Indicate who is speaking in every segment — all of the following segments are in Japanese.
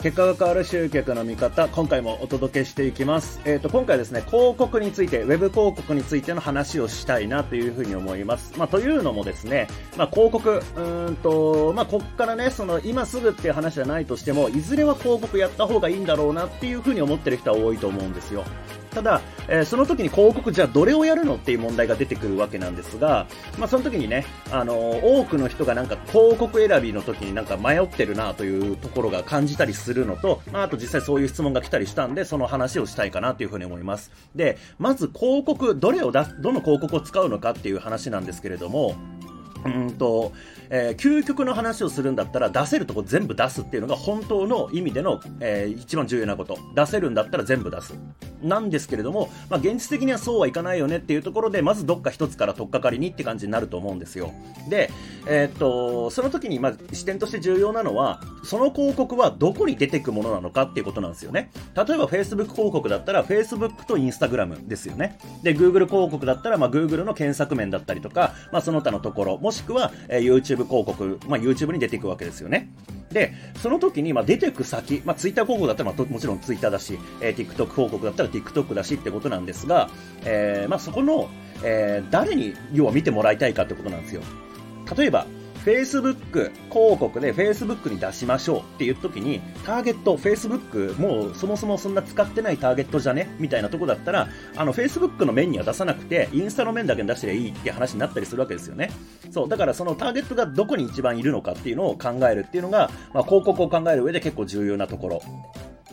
Speaker 1: 結果が変わる集客の見方、今回もお届けしていきます。えっ、ー、と、今回ですね、広告について、ウェブ広告についての話をしたいなというふうに思います。まあ、というのもですね、まあ、広告、うんと、まあ、こっからね、その、今すぐっていう話じゃないとしても、いずれは広告やった方がいいんだろうなっていうふうに思ってる人は多いと思うんですよ。ただ、えー、その時に広告じゃあどれをやるのっていう問題が出てくるわけなんですが、まあ、その時にね、あのー、多くの人がなんか広告選びの時になんか迷ってるなというところが感じたりするのと、まあ、あと実際そういう質問が来たりしたんで、その話をしたいかなというふうに思います。で、まず広告、どれを出す、どの広告を使うのかっていう話なんですけれども、うんと、えー、究極の話をするんだったら出せるとこ全部出すっていうのが本当の意味での、えー、一番重要なこと。出せるんだったら全部出す。なんですけれども、まあ、現実的にはそうはいかないよねっていうところで、まずどっか一つから取っかかりにって感じになると思うんですよ。で、えー、っと、その時に、まあ、視点として重要なのは、その広告はどこに出てくものなのかっていうことなんですよね。例えば Facebook 広告だったら Facebook と Instagram ですよね。で、Google 広告だったら、まあ、Google の検索面だったりとか、まあ、その他のところ、もしくは、えー、YouTube 広告、まあ、YouTube に出ていくわけですよね。で、その時に、まあ、出てく先、まあ、Twitter 広告だったら、まあ、もちろん Twitter だし、えー、TikTok 広告だったら TikTok だしってことなんですが、えー、まあ、そこの、えー、誰に、要は見てもらいたいかってことなんですよ。例えば、Facebook 広告で Facebook に出しましょうっていう時に、ターゲット、Facebook もうそもそもそんな使ってないターゲットじゃね？みたいなとこだったら、あの Facebook の面には出さなくて、インスタの面だけに出していいって話になったりするわけですよね。そう、だからそのターゲットがどこに一番いるのかっていうのを考えるっていうのが、まあ、広告を考える上で結構重要なところ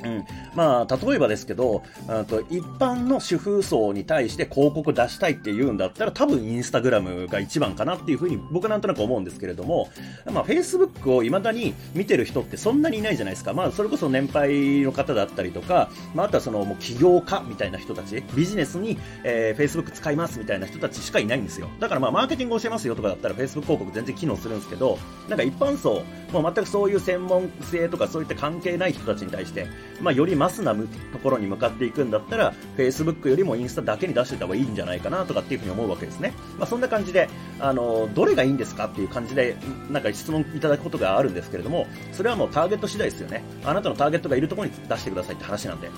Speaker 1: うん、まあ、例えばですけど、と一般の主婦層に対して広告出したいって言うんだったら、多分インスタグラムが一番かなっていうふうに僕なんとなく思うんですけれども、まあ、フェイスブックを未だに見てる人ってそんなにいないじゃないですか。まあ、それこそ年配の方だったりとか、まあ、あとはそのもう起業家みたいな人たち、ビジネスに、えー、フェイスブック使いますみたいな人たちしかいないんですよ。だからまあ、マーケティング教えますよとかだったらフェイスブック広告全然機能するんですけど、なんか一般層、もう全くそういう専門性とかそういった関係ない人たちに対して、まあ、よりマスなところに向かっていくんだったら、Facebook よりもインスタだけに出しておいた方がいいんじゃないかなとかっていうふうに思うわけですね。まあ、そんな感じで、あの、どれがいいんですかっていう感じで、なんか質問いただくことがあるんですけれども、それはもうターゲット次第ですよね。あなたのターゲットがいるところに出してくださいって話なんで。っ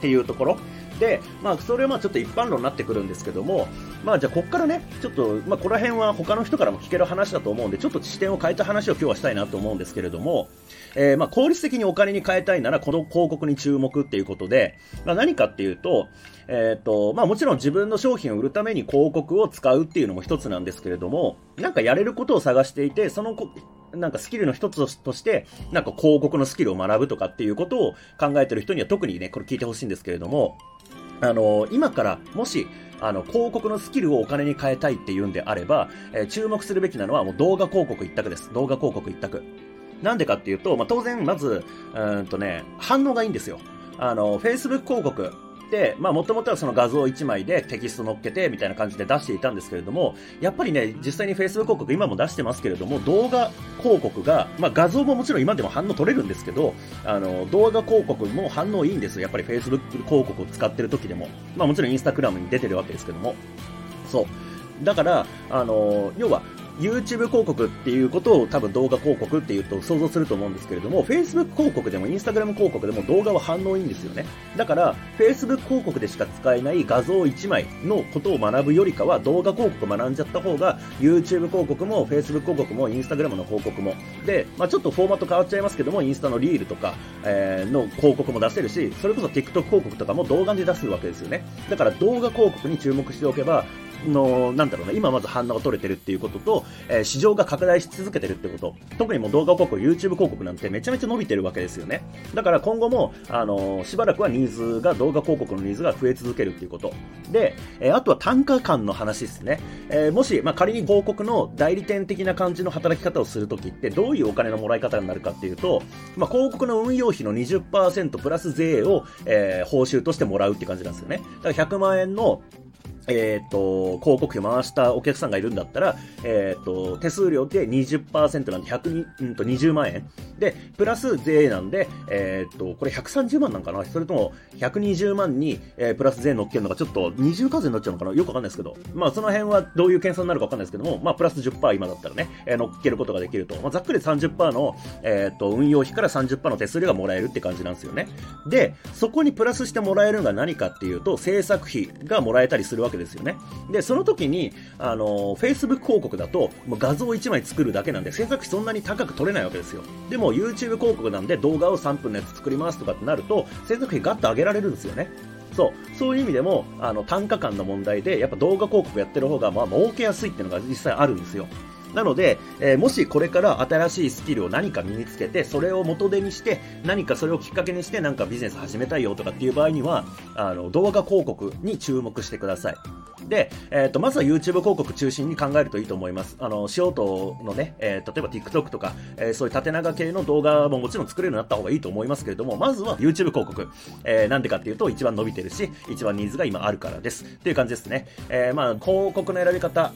Speaker 1: ていうところ。で、まあ、それはまあちょっと一般論になってくるんですけども、まあ、じゃあ、ここからね、ちょっと、まあ、この辺は他の人からも聞ける話だと思うんで、ちょっと視点を変えた話を今日はしたいなと思うんですけれども、えー、まあ、効率的にお金に変えたいなら、この広告に注目っていうことで、まあ、何かっていうと、えっ、ー、と、まあ、もちろん自分の商品を売るために広告を使うっていうのも一つなんですけれども、なんかやれることを探していて、そのなんかスキルの一つとして、なんか広告のスキルを学ぶとかっていうことを考えてる人には特にね、これ聞いてほしいんですけれども、あの、今からもし、あの、広告のスキルをお金に変えたいっていうんであれば、えー、注目するべきなのはもう動画広告一択です。動画広告一択。なんでかっていうと、まあ、当然、まず、うんとね、反応がいいんですよ。あの、Facebook 広告、まあもともとはその画像1枚でテキスト載っけてみたいな感じで出していたんですけれども、やっぱりね、実際に Facebook 広告今も出してますけれども、動画広告が、まあ画像ももちろん今でも反応取れるんですけど、あの、動画広告も反応いいんですよ。やっぱり Facebook 広告を使ってる時でも。まあもちろん Instagram に出てるわけですけども。そう。だから、あの、要は、YouTube 広告っていうことを多分動画広告っていうと想像すると思うんですけれども、Facebook 広告でも Instagram 広告でも動画は反応いいんですよね。だから、Facebook 広告でしか使えない画像1枚のことを学ぶよりかは動画広告学んじゃった方が YouTube 広告も Facebook 広告も Instagram の広告も。で、まあちょっとフォーマット変わっちゃいますけども、インスタのリールとか、えー、の広告も出せるし、それこそ TikTok 広告とかも動画で出すわけですよね。だから動画広告に注目しておけば、の、なんだろうな、今まず反応が取れてるっていうことと、えー、市場が拡大し続けてるってこと。特にもう動画広告、YouTube 広告なんてめちゃめちゃ伸びてるわけですよね。だから今後も、あのー、しばらくはニーズが、動画広告のニーズが増え続けるっていうこと。で、えー、あとは単価感の話ですね。えもし、まあ、仮に広告の代理店的な感じの働き方をするときって、どういうお金のもらい方になるかっていうと、まあ、広告の運用費の20%プラス税を、え報酬としてもらうって感じなんですよね。だから100万円のえっ、と、広告費回したお客さんがいるんだったら、えっ、と、手数料で20%なんで100、うんと20万円。で、プラス税なんで、えっ、と、これ130万なんかな？それとも120万に、えー、プラス税乗っけるのがちょっと二重課税になっちゃうのかな？よくわかんないですけど。まあ、その辺はどういう計算になるかわかんないですけども、まあ、プラス10%今だったらね、えー、乗っけることができると。まあ、ざっくり30%の、えっ、と、運用費から30%の手数料がもらえるって感じなんですよね。で、そこにプラスしてもらえるのが何かっていうと、制作費がもらえたりするわけですよね。で、その時に、あの、Facebook 広告だと、もう画像1枚作るだけなんで、制作費そんなに高く取れないわけですよ。でも、YouTube 広告なんで動画を3分のやつ作りますとかってなると、制作費ガッと上げられるんですよね。そう。そういう意味でも、あの、単価感の問題で、やっぱ動画広告やってる方が、まあ、儲けやすいっていうのが実際あるんですよ。なので、えー、もしこれから新しいスキルを何か身につけて、それを元手にして、何かそれをきっかけにしてなんかビジネス始めたいよとかっていう場合には、あの、動画広告に注目してください。で、えっ、ー、と、まずは YouTube 広告中心に考えるといいと思います。あの、素人のね、えー、例えば TikTok とか、えー、そういう縦長系の動画ももちろん作れるようになった方がいいと思いますけれども、まずは YouTube 広告。えー、なんでかっていうと、一番伸びてるし、一番ニーズが今あるからです。っていう感じですね。えー、まあ、広告の選び方、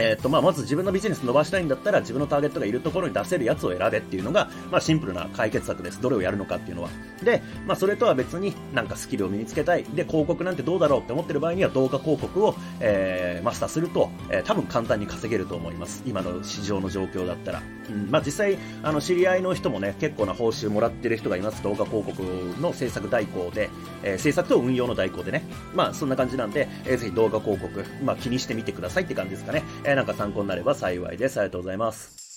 Speaker 1: えっ、と、まあ、まず自分のビジネス伸ばしたいんだったら、自分のターゲットがいるところに出せるやつを選べっていうのが、まあ、シンプルな解決策です。どれをやるのかっていうのは。で、まあ、それとは別になんかスキルを身につけたい。で、広告なんてどうだろうって思ってる場合には、動画広告を、えー、マスターすると、えー、多分簡単に稼げると思います。今の市場の状況だったら。うん、まあ、実際、あの、知り合いの人もね、結構な報酬もらってる人がいます。動画広告の制作代行で、えー、制作と運用の代行でね。まあ、そんな感じなんで、えー、ぜひ動画広告、まあ、気にしてみてくださいって感じですかね。えー、なんか参考になれば幸いです。ありがとうございます。